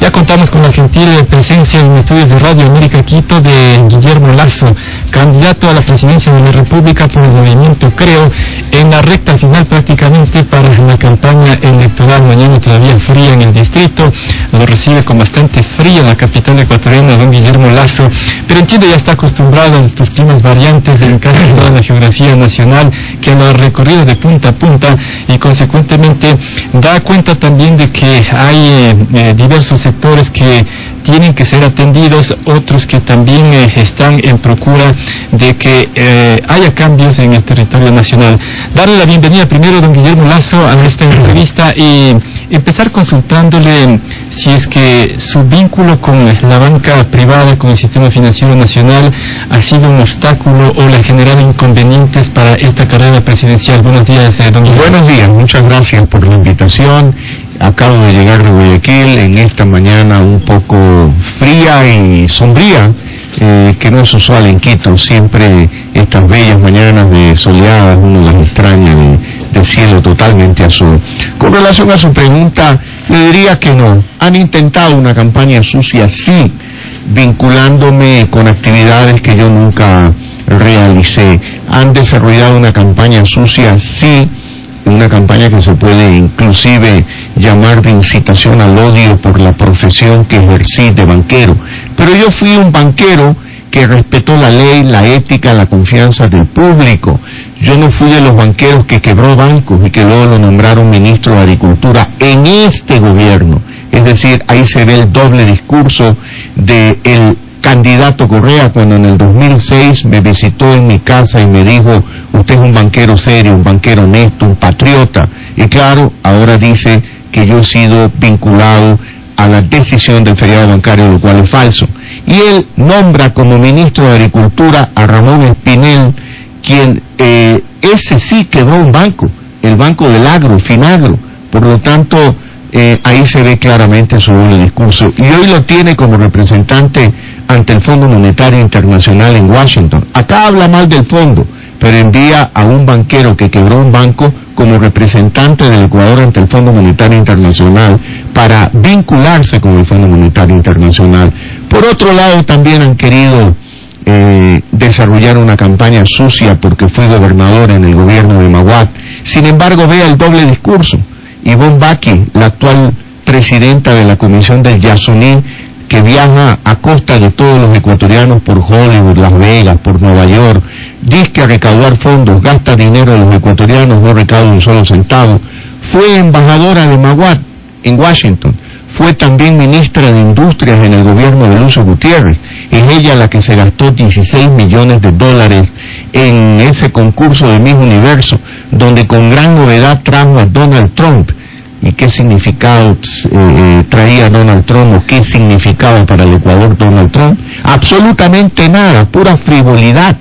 Ya contamos con la gentil presencia en estudios de Radio América Quito de Guillermo Lazo, candidato a la presidencia de la República por el movimiento Creo, en la recta final prácticamente para la campaña electoral. Mañana todavía fría en el distrito, lo recibe con bastante frío la capital ecuatoriana, don Guillermo Lazo, pero entiendo ya está acostumbrado a estos climas variantes en casi toda la geografía nacional que lo ha recorrido de punta a punta y consecuentemente da cuenta también de que hay eh, diversos sectores que tienen que ser atendidos, otros que también eh, están en procura de que eh, haya cambios en el territorio nacional. Darle la bienvenida primero a don Guillermo Lazo a esta entrevista y empezar consultándole si es que su vínculo con la banca privada, con el sistema financiero nacional, ha sido un obstáculo o le ha generado inconvenientes para esta carrera presidencial. Buenos días, eh, don Guillermo. Buenos días, muchas gracias por la invitación. Acabo de llegar de Guayaquil en esta mañana un poco fría y sombría, eh, que no es usual en Quito. Siempre estas bellas mañanas de soleadas uno las extraña de, de cielo totalmente azul. Con relación a su pregunta, le diría que no. Han intentado una campaña sucia, sí, vinculándome con actividades que yo nunca realicé. Han desarrollado una campaña sucia, sí, una campaña que se puede inclusive llamar de incitación al odio por la profesión que ejercí de banquero. Pero yo fui un banquero que respetó la ley, la ética, la confianza del público. Yo no fui de los banqueros que quebró bancos y que luego lo nombraron ministro de Agricultura en este gobierno. Es decir, ahí se ve el doble discurso del el candidato Correa cuando en el 2006 me visitó en mi casa y me dijo, usted es un banquero serio, un banquero honesto, un patriota. Y claro, ahora dice que yo he sido vinculado a la decisión del feriado bancario, lo cual es falso. Y él nombra como ministro de Agricultura a Ramón Espinel, quien eh, ese sí quebró un banco, el banco del agro, Finagro. Por lo tanto, eh, ahí se ve claramente su doble discurso. Y hoy lo tiene como representante ante el Fondo Monetario Internacional en Washington. Acá habla mal del fondo, pero envía a un banquero que quebró un banco como representante del Ecuador ante el Fondo Monetario Internacional para vincularse con el Fondo Monetario Internacional. Por otro lado, también han querido eh, desarrollar una campaña sucia porque fue gobernador en el gobierno de Maguat. Sin embargo, vea el doble discurso. Ivonne Baki, la actual presidenta de la Comisión del Yasuní, que viaja a costa de todos los ecuatorianos por Hollywood, Las Vegas, por Nueva York, dice que a recaudar fondos, gasta dinero de los ecuatorianos, no recauda un solo centavo. Fue embajadora de Maguat en Washington. Fue también ministra de Industrias en el gobierno de Lucio Gutiérrez. Es ella la que se gastó 16 millones de dólares en ese concurso de Miss Universo, donde con gran novedad trajo a Donald Trump. ¿Y qué significado eh, traía Donald Trump o qué significaba para el Ecuador Donald Trump? Absolutamente nada, pura frivolidad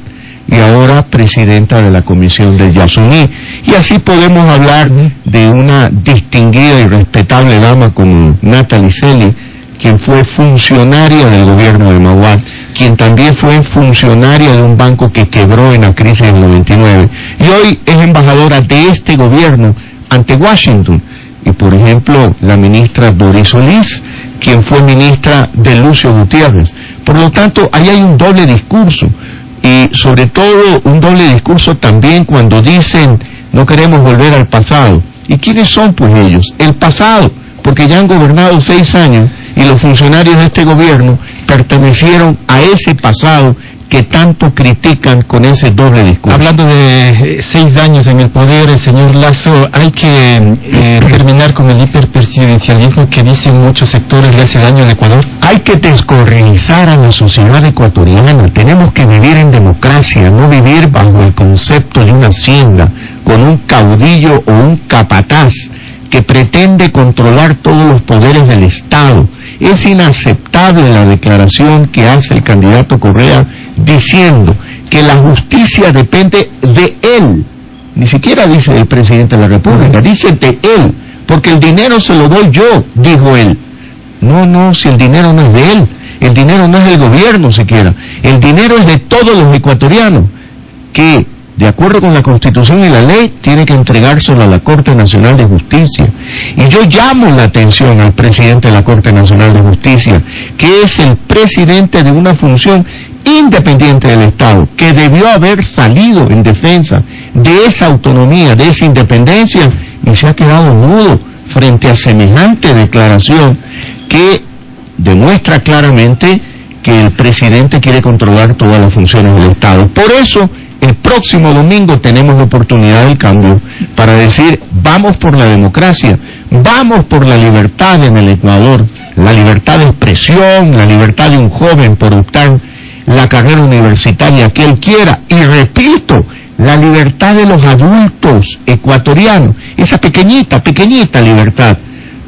y ahora presidenta de la Comisión del Yasuní. Y así podemos hablar de una distinguida y respetable dama como Natalie Selly, quien fue funcionaria del gobierno de Maguat, quien también fue funcionaria de un banco que quebró en la crisis del 99. Y hoy es embajadora de este gobierno ante Washington. Por ejemplo, la ministra Doris Solís, quien fue ministra de Lucio Gutiérrez. Por lo tanto, ahí hay un doble discurso y sobre todo un doble discurso también cuando dicen no queremos volver al pasado. ¿Y quiénes son pues ellos? El pasado, porque ya han gobernado seis años y los funcionarios de este gobierno pertenecieron a ese pasado que tanto critican con ese doble discurso. Hablando de eh, seis años en el poder, el señor Lazo, hay que eh, terminar con el hiperpresidencialismo que dicen muchos sectores le hace daño al Ecuador. Hay que descorrealizar a la sociedad ecuatoriana. Tenemos que vivir en democracia, no vivir bajo el concepto de una hacienda, con un caudillo o un capataz que pretende controlar todos los poderes del Estado. Es inaceptable la declaración que hace el candidato Correa diciendo que la justicia depende de él. Ni siquiera dice del presidente de la República, dice de él, porque el dinero se lo doy yo, dijo él. No, no, si el dinero no es de él, el dinero no es del gobierno siquiera, el dinero es de todos los ecuatorianos que de acuerdo con la Constitución y la ley, tiene que entregárselo a la Corte Nacional de Justicia. Y yo llamo la atención al presidente de la Corte Nacional de Justicia, que es el presidente de una función independiente del Estado, que debió haber salido en defensa de esa autonomía, de esa independencia, y se ha quedado mudo frente a semejante declaración que demuestra claramente que el presidente quiere controlar todas las funciones del Estado. Por eso, el próximo domingo tenemos la oportunidad del cambio para decir, vamos por la democracia, vamos por la libertad en el Ecuador, la libertad de expresión, la libertad de un joven por optar la carrera universitaria que él quiera. Y repito, la libertad de los adultos ecuatorianos, esa pequeñita, pequeñita libertad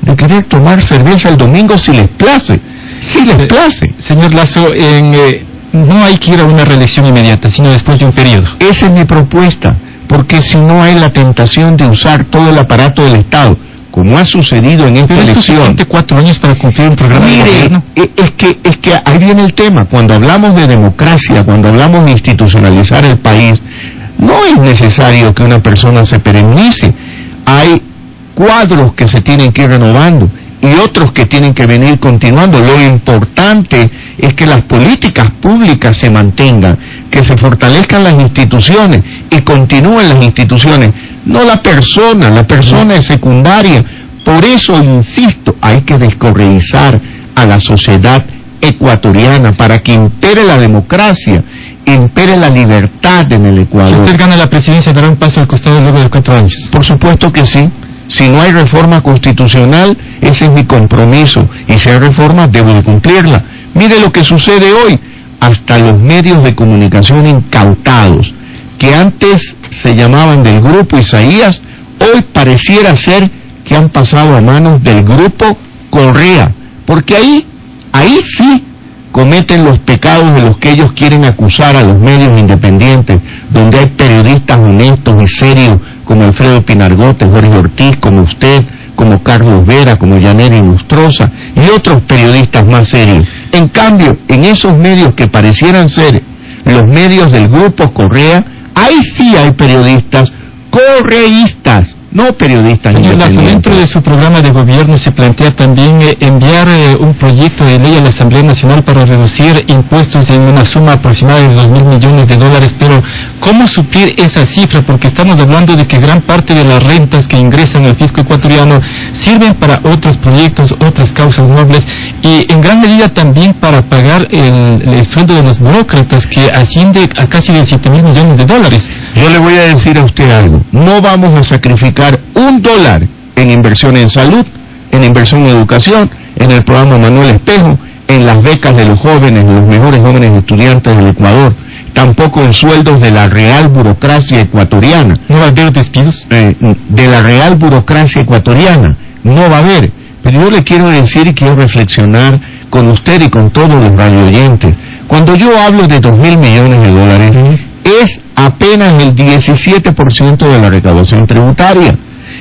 de querer tomar cerveza el domingo si les place, si les place. Señor Lazo, eh, no hay que ir a una reelección inmediata, sino después de un periodo. Esa es mi propuesta, porque si no hay la tentación de usar todo el aparato del Estado, como ha sucedido en esta Pero elección. cuatro años para cumplir un programa de gobierno. Eh, es que, es que ahí viene el tema. Cuando hablamos de democracia, cuando hablamos de institucionalizar el país, no es necesario que una persona se perenice. Hay cuadros que se tienen que ir renovando y otros que tienen que venir continuando. Lo importante es que las políticas públicas se mantengan, que se fortalezcan las instituciones y continúen las instituciones, no la persona, la persona es secundaria. Por eso, insisto, hay que descorreizar a la sociedad ecuatoriana para que impere la democracia, impere la libertad en el Si Ecuador. usted gana la presidencia, dará un paso al costado luego de cuatro años. Por supuesto que sí. Si no hay reforma constitucional, ese es mi compromiso. Y si hay reforma, debo de cumplirla. Mire lo que sucede hoy. Hasta los medios de comunicación incautados, que antes se llamaban del grupo Isaías, hoy pareciera ser que han pasado a manos del grupo Correa. Porque ahí, ahí sí cometen los pecados de los que ellos quieren acusar a los medios independientes, donde hay periodistas honestos y serios como Alfredo Pinargote, Jorge Ortiz, como usted, como Carlos Vera, como Yaneri Lustrosa y otros periodistas más serios. En cambio, en esos medios que parecieran ser los medios del grupo Correa, ahí sí hay periodistas correístas, no periodistas Señor Lazo, dentro de su programa de gobierno se plantea también eh, enviar eh, un proyecto de ley a la Asamblea Nacional para reducir impuestos en una suma aproximada de dos mil millones de dólares, pero ¿cómo suplir esa cifra? Porque estamos hablando de que gran parte de las rentas que ingresan al fisco ecuatoriano sirven para otros proyectos, otras causas nobles y en gran medida también para pagar el, el sueldo de los burócratas que asciende a casi 17 mil millones de dólares. Yo le voy a decir a usted algo. No vamos a sacrificar un dólar en inversión en salud, en inversión en educación, en el programa Manuel Espejo, en las becas de los jóvenes, los mejores jóvenes estudiantes del Ecuador, tampoco en sueldos de la real burocracia ecuatoriana, ¿No va a haber despidos? eh, de la real burocracia ecuatoriana. No va a haber. Pero yo le quiero decir y quiero reflexionar con usted y con todos los radioyentes. Cuando yo hablo de dos mil millones de dólares, es apenas el 17% de la recaudación tributaria.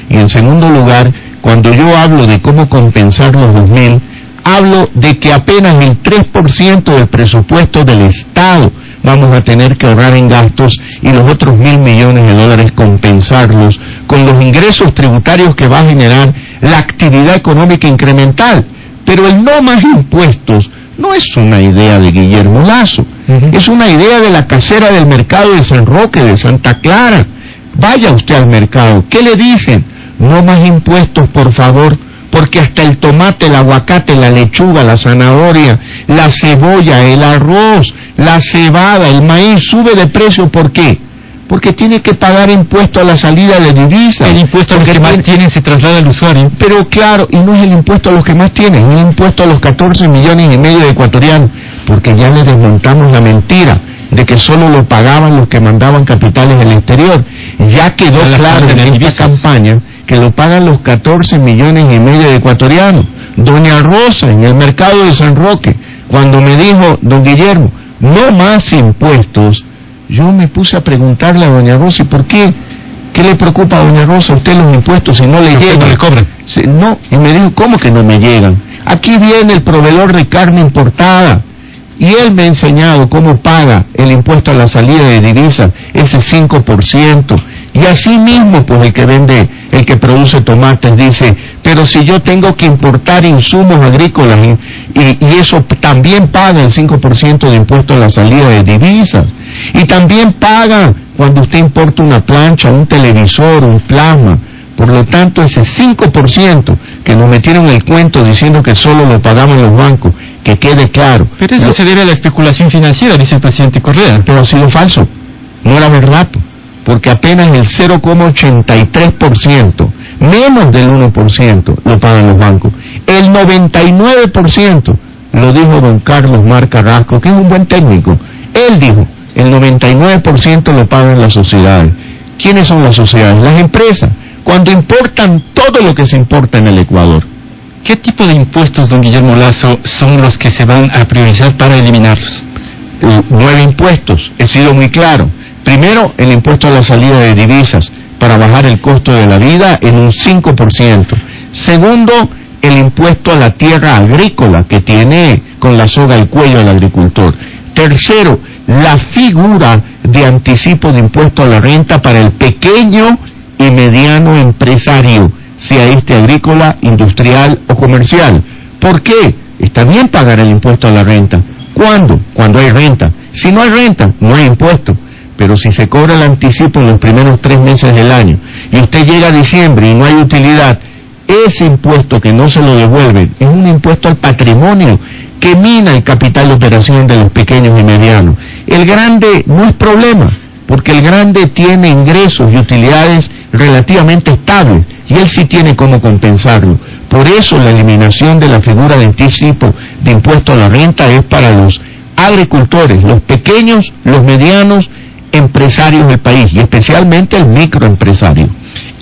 Y en segundo lugar, cuando yo hablo de cómo compensar los 2.000, hablo de que apenas el 3% del presupuesto del Estado vamos a tener que ahorrar en gastos y los otros mil millones de dólares compensarlos con los ingresos tributarios que va a generar la actividad económica incremental. Pero el no más impuestos no es una idea de Guillermo Lazo, es una idea de la casera del mercado de San Roque, de Santa Clara. Vaya usted al mercado, ¿qué le dicen? No más impuestos, por favor, porque hasta el tomate, el aguacate, la lechuga, la zanahoria, la cebolla, el arroz, la cebada, el maíz sube de precio, ¿por qué? Porque tiene que pagar impuesto a la salida de divisas. El impuesto a los que más tiene- tienen se traslada al usuario. pero claro, y no es el impuesto a los que más tienen, es el impuesto a los 14 millones y medio de ecuatorianos, porque ya le desmontamos la mentira de que solo lo pagaban los que mandaban capitales del exterior. Ya quedó claro en esta divisas. campaña que lo pagan los 14 millones y medio de ecuatorianos. Doña Rosa, en el mercado de San Roque, cuando me dijo, don Guillermo, no más impuestos, yo me puse a preguntarle a doña Rosa, ¿y por qué? ¿Qué le preocupa a doña Rosa a usted los impuestos si no le llegan? no le cobran. No, y me dijo, ¿cómo que no me llegan? Aquí viene el proveedor de carne importada Y él me ha enseñado cómo paga el impuesto a la salida de divisas, ese 5%. Y así mismo, pues el que vende, el que produce tomates dice, pero si yo tengo que importar insumos agrícolas y, eso también paga el 5% de impuesto a la salida de divisas. Y también paga cuando usted importa una plancha, un televisor, un plasma. Por lo tanto, ese 5% que nos metieron el cuento diciendo que solo lo pagamos los bancos, que quede claro. Pero eso se debe a la especulación financiera, dice el presidente Correa. Pero ha sido falso. No era verdad porque apenas el 0,83%, menos del 1%, lo pagan los bancos. El 99% lo dijo don Carlos Mar Carrasco, que es un buen técnico. Él dijo, el 99% lo pagan las sociedades. ¿Quiénes son las sociedades? Las empresas, cuando importan todo lo que se importa en el Ecuador. ¿Qué tipo de impuestos, don Guillermo Lazo, son los que se van a priorizar para eliminarlos? nueve impuestos, he sido muy claro Primero, el impuesto a la salida de divisas para bajar el costo de la vida en un 5%. Segundo, el impuesto a la tierra agrícola que tiene con la soga al cuello al agricultor. Tercero, la figura de anticipo de impuesto a la renta para el pequeño y mediano empresario, sea este agrícola, industrial o comercial. ¿Por qué? Está bien pagar el impuesto a la renta. ¿Cuándo? Cuando hay renta. Si no hay renta, no hay impuesto pero si se cobra el anticipo en los primeros tres meses del año y usted llega a diciembre y no hay utilidad, ese impuesto que no se lo devuelven es un impuesto al patrimonio que mina el capital de operación de los pequeños y medianos. El grande no es problema, porque el grande tiene ingresos y utilidades relativamente estables y él sí tiene cómo compensarlo. Por eso la eliminación de la figura de anticipo de impuesto a la renta es para los agricultores, los pequeños, los medianos empresarios del país y especialmente el microempresario.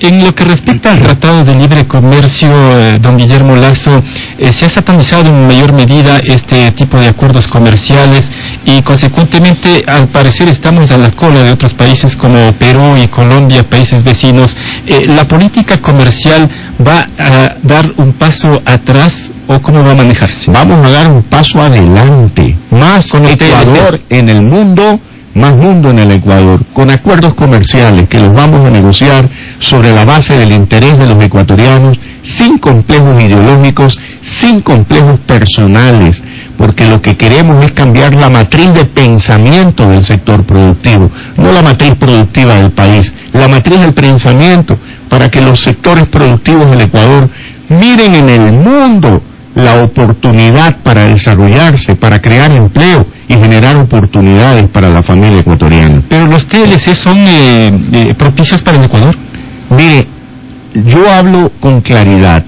En lo que respecta al Tratado de Libre Comercio, eh, don Guillermo Lazo, eh, se ha satanizado en mayor medida este tipo de acuerdos comerciales y consecuentemente al parecer estamos a la cola de otros países como Perú y Colombia, países vecinos. Eh, ¿La política comercial va a dar un paso atrás o cómo va a manejarse? Vamos a dar un paso adelante, más con Ecuador en el mundo más mundo en el Ecuador, con acuerdos comerciales que los vamos a negociar sobre la base del interés de los ecuatorianos, sin complejos ideológicos, sin complejos personales, porque lo que queremos es cambiar la matriz de pensamiento del sector productivo, no la matriz productiva del país, la matriz del pensamiento, para que los sectores productivos del Ecuador miren en el mundo la oportunidad para desarrollarse, para crear empleo y generar oportunidades para la familia ecuatoriana. Pero los TLC son eh, eh, propicios para el Ecuador. Mire, yo hablo con claridad.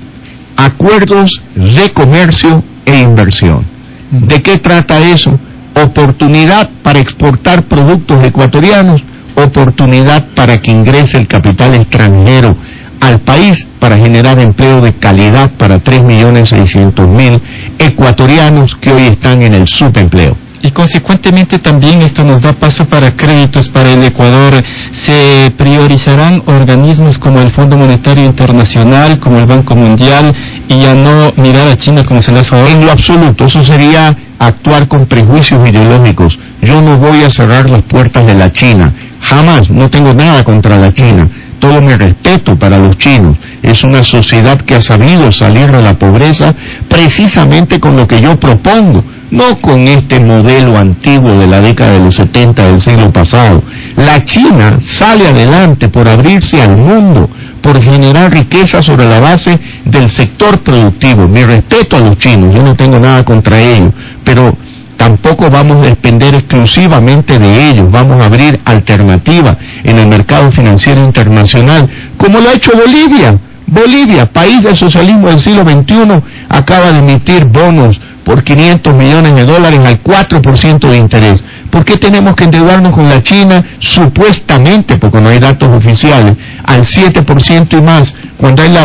Acuerdos de comercio e inversión. ¿De qué trata eso? Oportunidad para exportar productos ecuatorianos, oportunidad para que ingrese el capital extranjero al país para generar empleo de calidad para 3.600.000 ecuatorianos que hoy están en el subempleo. Y consecuentemente también esto nos da paso para créditos para el Ecuador. Se priorizarán organismos como el Fondo Monetario Internacional, como el Banco Mundial, y ya no mirar a China como se le hace En lo absoluto, eso sería actuar con prejuicios ideológicos. Yo no voy a cerrar las puertas de la China. Jamás, no tengo nada contra la China todo mi respeto para los chinos. Es una sociedad que ha sabido salir de la pobreza precisamente con lo que yo propongo, no con este modelo antiguo de la década de los 70 del siglo pasado. La China sale adelante por abrirse al mundo, por generar riqueza sobre la base del sector productivo. Mi respeto a los chinos, yo no tengo nada contra ellos, pero Tampoco vamos a depender exclusivamente de ellos, vamos a abrir alternativas en el mercado financiero internacional, como lo ha hecho Bolivia. Bolivia, país del socialismo del siglo XXI, acaba de emitir bonos por 500 millones de dólares al 4% de interés. ¿Por qué tenemos que endeudarnos con la China supuestamente, porque no hay datos oficiales, al 7% y más, cuando hay la,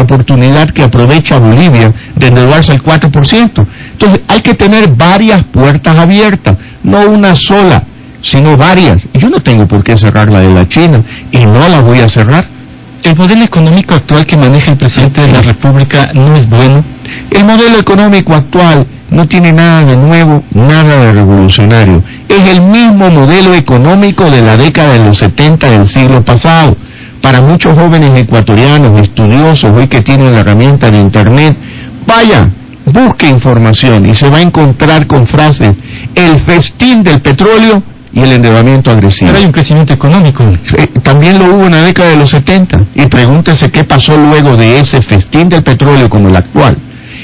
oportunidad que aprovecha Bolivia de endeudarse al 4%? Entonces hay que tener varias puertas abiertas, no una sola, sino varias. Yo no tengo por qué cerrar la de la China y no la voy a cerrar. ¿El modelo económico actual que maneja el presidente de la República no es bueno? El modelo económico actual no tiene nada de nuevo, nada de revolucionario. Es el mismo modelo económico de la década de los 70 del siglo pasado. Para muchos jóvenes ecuatorianos, estudiosos, hoy que tienen la herramienta de Internet, vaya, busque información y se va a encontrar con frases, el festín del petróleo y el endeudamiento agresivo. Pero hay un crecimiento económico. Eh, también lo hubo en la década de los 70. Y pregúntese qué pasó luego de ese festín del petróleo como el actual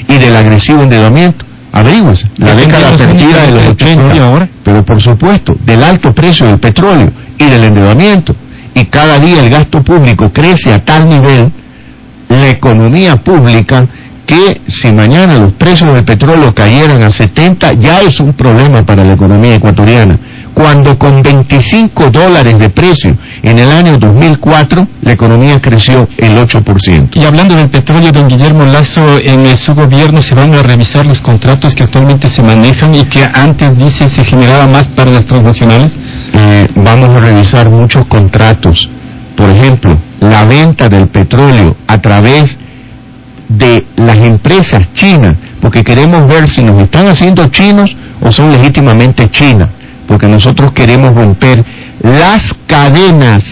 y del agresivo endeudamiento. Averígüense, la década perdida de los 80, ahora. pero por supuesto, del alto precio del petróleo y del endeudamiento. Y cada día el gasto público crece a tal nivel, la economía pública, que si mañana los precios del petróleo cayeran a 70, ya es un problema para la economía ecuatoriana cuando con 25 dólares de precio en el año 2004 la economía creció el 8%. Y hablando del petróleo, don Guillermo Lazo, en su gobierno se van a revisar los contratos que actualmente se manejan y que antes, dice, se generaba más para las transnacionales. Eh, vamos a revisar muchos contratos. Por ejemplo, la venta del petróleo a través de las empresas chinas, porque queremos ver si nos están haciendo chinos o son legítimamente chinas porque nosotros queremos romper las cadenas,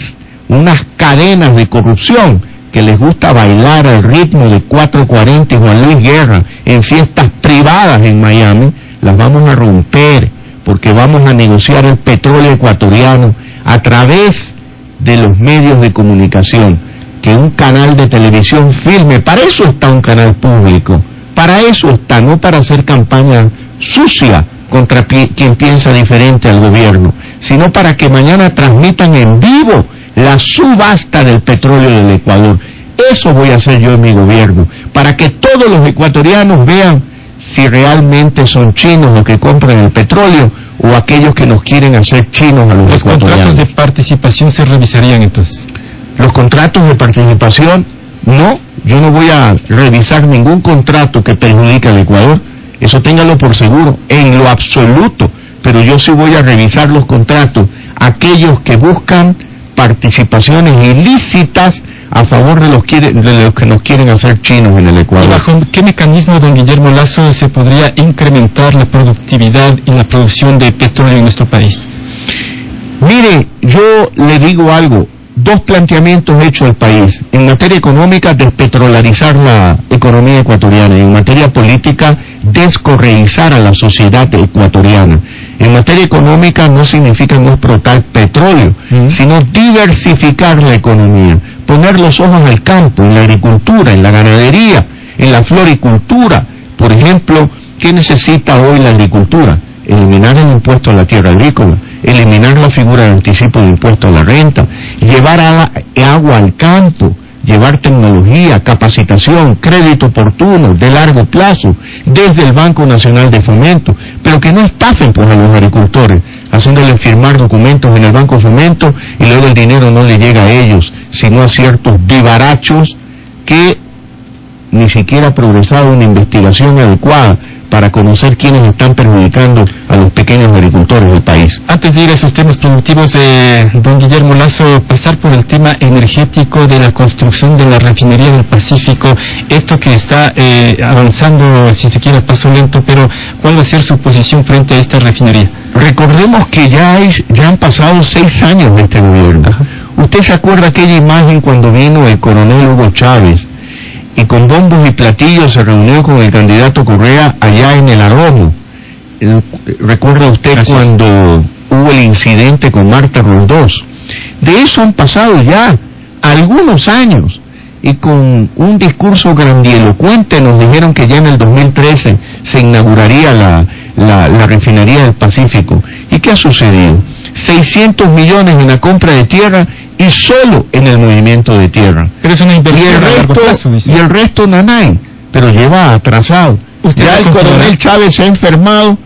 unas cadenas de corrupción que les gusta bailar al ritmo de 440 y Juan Luis Guerra en fiestas privadas en Miami, las vamos a romper porque vamos a negociar el petróleo ecuatoriano a través de los medios de comunicación, que un canal de televisión firme, para eso está un canal público, para eso está, no para hacer campaña sucia contra quien piensa diferente al gobierno, sino para que mañana transmitan en vivo la subasta del petróleo del Ecuador. Eso voy a hacer yo en mi gobierno, para que todos los ecuatorianos vean si realmente son chinos los que compran el petróleo o aquellos que nos quieren hacer chinos a los, los ecuatorianos. ¿Los contratos de participación se revisarían entonces? Los contratos de participación, no, yo no voy a revisar ningún contrato que perjudique al Ecuador eso téngalo por seguro, en lo absoluto. Pero yo sí voy a revisar los contratos, aquellos que buscan participaciones ilícitas a favor de los, de los que nos quieren hacer chinos en el Ecuador. ¿Y bajo qué mecanismo, don Guillermo Lazo, se podría incrementar la productividad y la producción de petróleo en nuestro país? Mire, yo le digo algo, dos planteamientos hechos al país. En materia económica, despetrolarizar la economía ecuatoriana en materia política, descorreizar a la sociedad ecuatoriana. En materia económica no significa no explotar petróleo, mm. sino diversificar la economía, poner los ojos al campo, en la agricultura, en la ganadería, en la floricultura. Por ejemplo, ¿qué necesita hoy la agricultura? Eliminar el impuesto a la tierra agrícola eliminar la figura de anticipo de impuesto a la renta, llevar agua al campo, llevar tecnología, capacitación, crédito oportuno, de largo plazo, desde el Banco Nacional de Fomento, pero que no estafen pues a los agricultores, haciéndoles firmar documentos en el Banco Fomento y luego el dinero no le llega a ellos, sino a ciertos vivarachos que ni siquiera ha progresado una investigación adecuada para conocer quiénes están perjudicando a los pequeños agricultores del país. Antes de ir a esos temas productivos, eh, don Guillermo Lazo, pasar por el tema energético de la construcción de la refinería del Pacífico, esto que está eh, avanzando, si se quiere, a paso lento, pero ¿cuál va a ser su posición frente a esta refinería? Recordemos que ya, ya han pasado seis años de este gobierno. ¿Usted se acuerda aquella imagen cuando vino el coronel Hugo Chávez? Y con bombos y platillos se reunió con el candidato Correa allá en el Arrojo. Recuerda usted cuando hubo el incidente con Marta Roldós. De eso han pasado ya algunos años y con un discurso grandielocuente nos dijeron que ya en el 2013 se inauguraría la, la, la refinería del Pacífico. ¿Y qué ha sucedido? 600 millones en la compra de tierra y solo en el movimiento de tierra. Pero es una inversión y el resto, Y el resto nanay, pero lleva atrasado. ya el coronel Chávez se ha enfermado,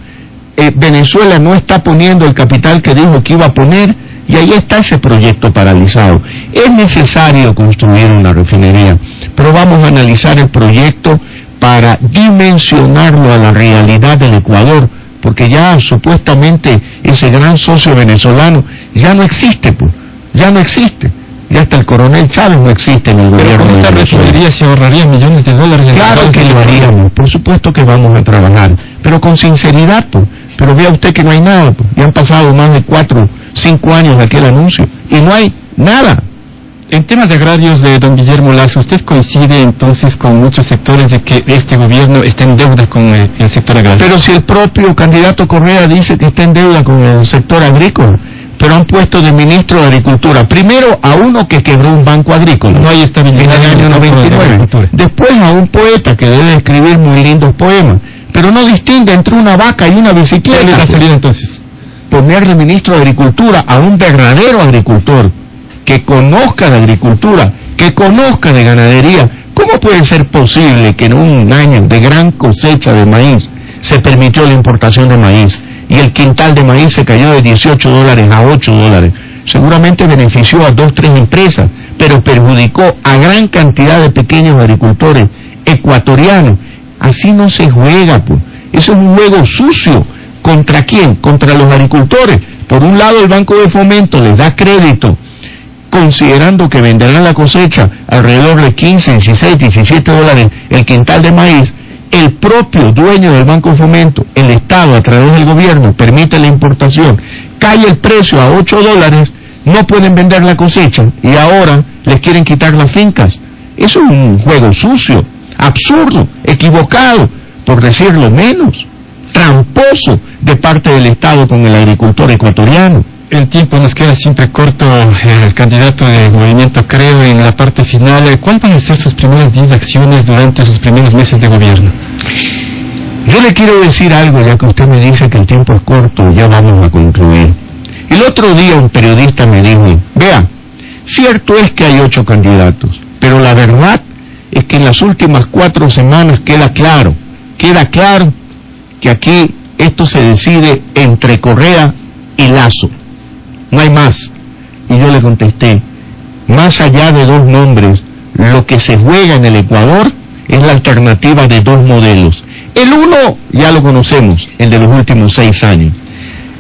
eh, Venezuela no está poniendo el capital que dijo que iba a poner y ahí está ese proyecto paralizado. Es necesario construir una refinería, pero vamos a analizar el proyecto para dimensionarlo a la realidad del Ecuador, porque ya supuestamente ese gran socio venezolano ya no existe, pues ya no existe. Ya hasta el coronel Chávez no existe en el Pero gobierno. Pero con esta refinería se ahorrarían millones de dólares. claro que lo haríamos. Por supuesto que vamos a trabajar pero con sinceridad, pues. Pero vea usted que no hay nada, pues. Ya han pasado más de cuatro, cinco años de aquel anuncio y no hay nada. En temas de agrarios de don Guillermo Lazo, ¿usted coincide entonces con muchos sectores de que este gobierno está en deuda con eh, el sector agrario? Pero si el propio candidato Correa dice que está en deuda con el sector agrícola, pero han puesto de ministro de Agricultura, primero a uno que quebró un banco agrícola. No hay estabilidad en el año 99. Después a un poeta que debe escribir muy lindos poemas, pero no distingue entre una vaca y una bicicleta. ¿Cuál es la salida entonces? Ponerle ministro de Agricultura a un verdadero agricultor que conozca de agricultura, que conozca de ganadería. ¿Cómo puede ser posible que en un año de gran cosecha de maíz se permitió la importación de maíz y el quintal de maíz se cayó de 18 dólares a 8 dólares? Seguramente benefició a dos, tres empresas, pero perjudicó a gran cantidad de pequeños agricultores ecuatorianos. Así no se juega, pues. Eso es un juego sucio. ¿Contra quién? Contra los agricultores. Por un lado, el Banco de Fomento les da crédito considerando que venderán la cosecha alrededor de 15, 16, 17 dólares el quintal de maíz, el propio dueño del Banco Fomento, el Estado a través del gobierno, permite la importación, cae el precio a 8 dólares, no pueden vender la cosecha y ahora les quieren quitar las fincas. Eso es un juego sucio, absurdo, equivocado, por decirlo menos, tramposo de parte del Estado con el agricultor ecuatoriano el tiempo nos queda siempre corto. Eh, el candidato de movimiento creo en la parte final. ¿Cuáles van a ser sus primeras 10 acciones durante sus primeros meses de gobierno? Yo le quiero decir algo, ya que usted me dice que el tiempo es corto, ya vamos a concluir. El otro día un periodista me dijo, vea, cierto es que hay ocho candidatos, pero la verdad es que en las últimas cuatro semanas queda claro, queda claro que aquí esto se decide entre Correa y Lazo no hay más. Y yo le contesté, más allá de dos nombres, lo que se juega en el Ecuador es la alternativa de dos modelos. El uno ya lo conocemos, el de los últimos seis años.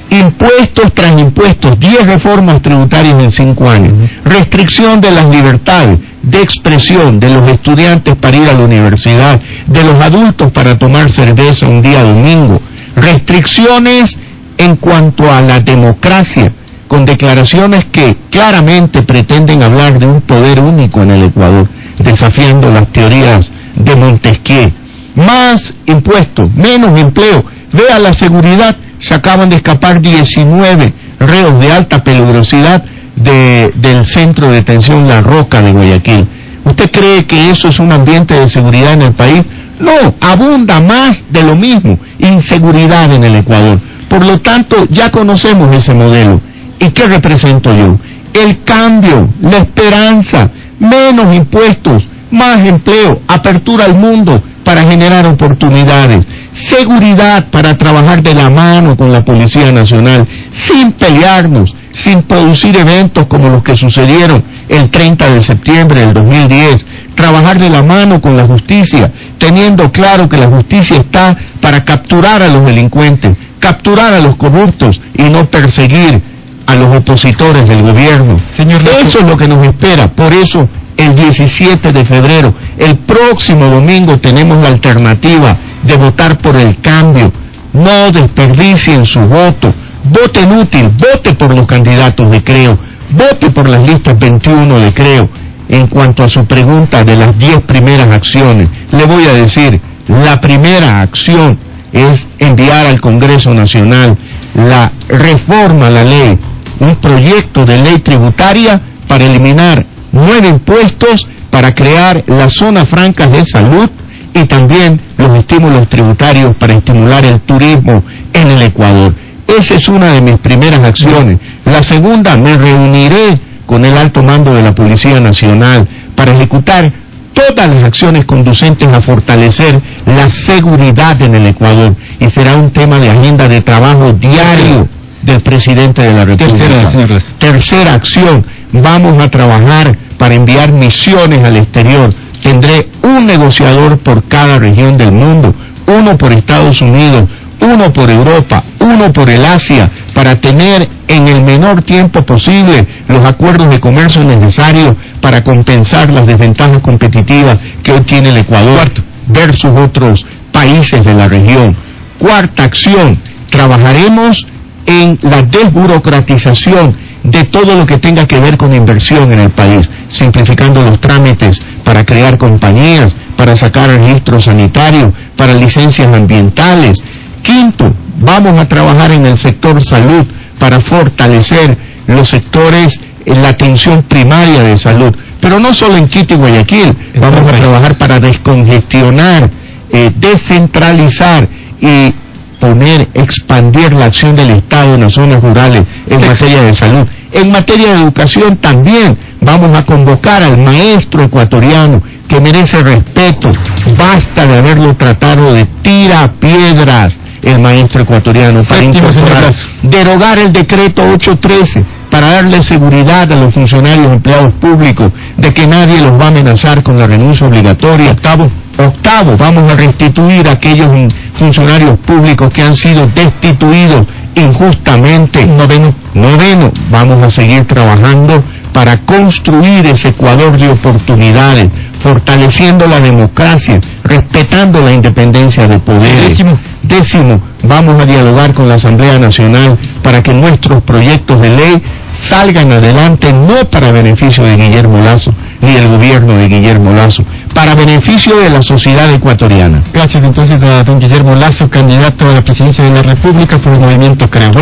Impuestos tras impuestos, diez reformas tributarias en cinco años. Restricción de las libertades de expresión de los estudiantes para ir a la universidad, de los adultos para tomar cerveza un día domingo. Restricciones en cuanto a la democracia con declaraciones que claramente pretenden hablar de un poder único en el Ecuador, desafiando las teorías de Montesquieu. Más impuestos, menos empleo. Vea la seguridad, se acaban de escapar 19 reos de alta peligrosidad del centro de detención La Roca de Guayaquil. ¿Usted cree que eso es un ambiente de seguridad en el país? No, abunda más de lo mismo, inseguridad en el Ecuador. Por lo tanto, ya conocemos ese modelo. ¿Y qué represento yo? El cambio, la esperanza, menos impuestos, más empleo, apertura al mundo para generar oportunidades, seguridad para trabajar de la mano con la Policía Nacional, sin pelearnos, sin producir eventos como los que sucedieron el 30 de septiembre del 2010, trabajar de la mano con la justicia, teniendo claro que la justicia está para capturar a los delincuentes, capturar a los corruptos y no perseguir a los opositores del gobierno. Señor eso es lo que nos espera. Por eso, el 17 de febrero, el próximo domingo, tenemos la alternativa de votar por el cambio. No desperdicien su voto. Voten útil, vote por los candidatos de Creo, vote por las listas 21 de Creo. En cuanto a su pregunta de las 10 primeras acciones, le voy a decir, la primera acción es enviar al Congreso Nacional la reforma a la ley un proyecto de ley tributaria para eliminar nueve impuestos, para crear las zonas francas de salud y también los estímulos tributarios para estimular el turismo en el Ecuador. Esa es una de mis primeras acciones. La segunda, me reuniré con el alto mando de la Policía Nacional para ejecutar todas las acciones conducentes a fortalecer la seguridad en el Ecuador y será un tema de agenda de trabajo diario del presidente de la República. Tercera, acción, vamos a trabajar para enviar misiones al exterior. Tendré un negociador por cada región del mundo, uno por Estados Unidos, uno por Europa, uno por el Asia, para tener en el menor tiempo posible los acuerdos de comercio necesarios para compensar las desventajas competitivas que hoy tiene el Ecuador versus otros países de la región. Cuarta acción, trabajaremos en la desburocratización de todo lo que tenga que ver con inversión en el país, simplificando los trámites para crear compañías, para sacar registros sanitarios, para licencias ambientales. Quinto, vamos a trabajar en el sector salud para fortalecer los sectores en la atención primaria de salud. Pero no solo en Quito y Guayaquil, vamos a trabajar para descongestionar, eh, descentralizar y poner, expandir la acción del Estado en las zonas rurales en materia de salud. En materia de educación también vamos a convocar al maestro ecuatoriano que merece respeto. Basta de haberlo tratado de tira piedras el maestro ecuatoriano para incorporar, derogar el decreto 813 para darle seguridad a los funcionarios empleados públicos de que nadie los va a amenazar con la renuncia obligatoria. Octavo, octavo, vamos a restituir a aquellos funcionarios públicos que han sido destituidos injustamente. Noveno, noveno, vamos a seguir trabajando para construir ese Ecuador de oportunidades, fortaleciendo la democracia, respetando la independencia de poderes. Décimo. Décimo, vamos a dialogar con la Asamblea Nacional para que nuestros proyectos de ley salgan adelante no para beneficio de Guillermo Lazo ni del gobierno de Guillermo Lazo, para beneficio de la sociedad ecuatoriana. Gracias entonces a don Guillermo Lazo, candidato a la presidencia de la República por el movimiento CREO.